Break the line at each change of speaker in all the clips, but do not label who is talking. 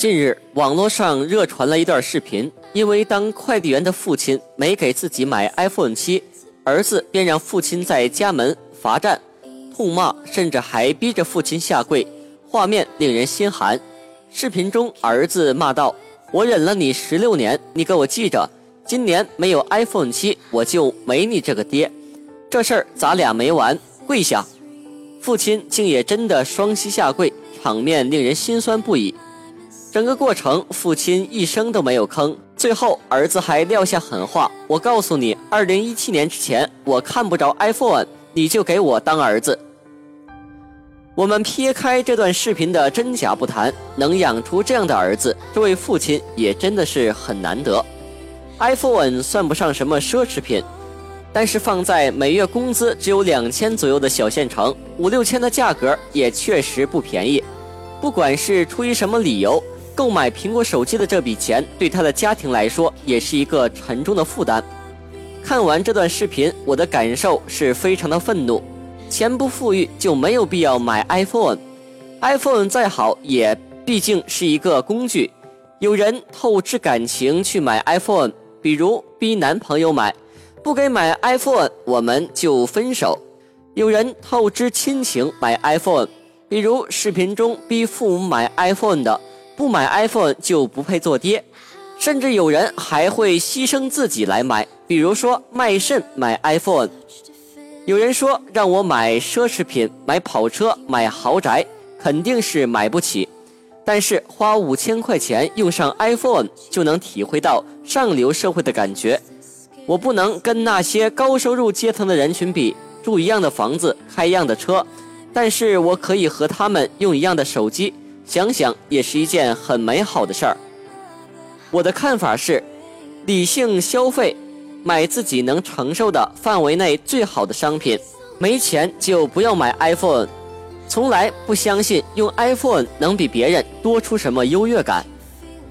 近日，网络上热传了一段视频，因为当快递员的父亲没给自己买 iPhone 七，儿子便让父亲在家门罚站、痛骂，甚至还逼着父亲下跪，画面令人心寒。视频中，儿子骂道：“我忍了你十六年，你给我记着，今年没有 iPhone 七，我就没你这个爹。这事儿咱俩没完，跪下！”父亲竟也真的双膝下跪，场面令人心酸不已。整个过程，父亲一声都没有吭。最后，儿子还撂下狠话：“我告诉你，二零一七年之前，我看不着 iPhone，你就给我当儿子。”我们撇开这段视频的真假不谈，能养出这样的儿子，这位父亲也真的是很难得。iPhone 算不上什么奢侈品，但是放在每月工资只有两千左右的小县城，五六千的价格也确实不便宜。不管是出于什么理由。购买苹果手机的这笔钱，对他的家庭来说也是一个沉重的负担。看完这段视频，我的感受是非常的愤怒。钱不富裕就没有必要买 iPhone，iPhone 再好也毕竟是一个工具。有人透支感情去买 iPhone，比如逼男朋友买，不给买 iPhone 我们就分手。有人透支亲情买 iPhone，比如视频中逼父母买 iPhone 的。不买 iPhone 就不配做爹，甚至有人还会牺牲自己来买，比如说卖肾买 iPhone。有人说让我买奢侈品、买跑车、买豪宅，肯定是买不起。但是花五千块钱用上 iPhone 就能体会到上流社会的感觉。我不能跟那些高收入阶层的人群比，住一样的房子，开一样的车，但是我可以和他们用一样的手机。想想也是一件很美好的事儿。我的看法是，理性消费，买自己能承受的范围内最好的商品。没钱就不要买 iPhone，从来不相信用 iPhone 能比别人多出什么优越感。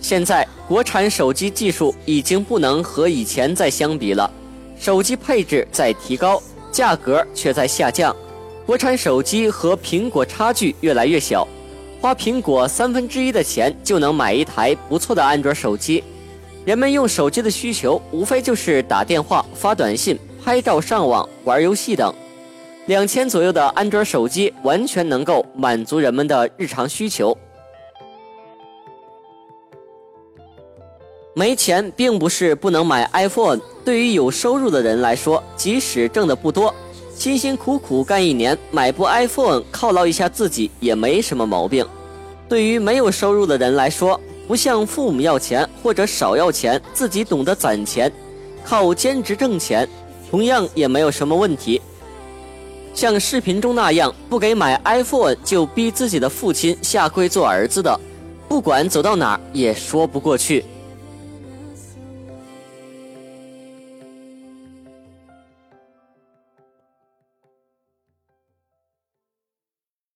现在国产手机技术已经不能和以前再相比了，手机配置在提高，价格却在下降，国产手机和苹果差距越来越小。花苹果三分之一的钱就能买一台不错的安卓手机，人们用手机的需求无非就是打电话、发短信、拍照、上网、玩游戏等。两千左右的安卓手机完全能够满足人们的日常需求。没钱并不是不能买 iPhone，对于有收入的人来说，即使挣的不多。辛辛苦苦干一年，买部 iPhone 犒劳一下自己也没什么毛病。对于没有收入的人来说，不向父母要钱或者少要钱，自己懂得攒钱，靠兼职挣钱，同样也没有什么问题。像视频中那样不给买 iPhone 就逼自己的父亲下跪做儿子的，不管走到哪也说不过去。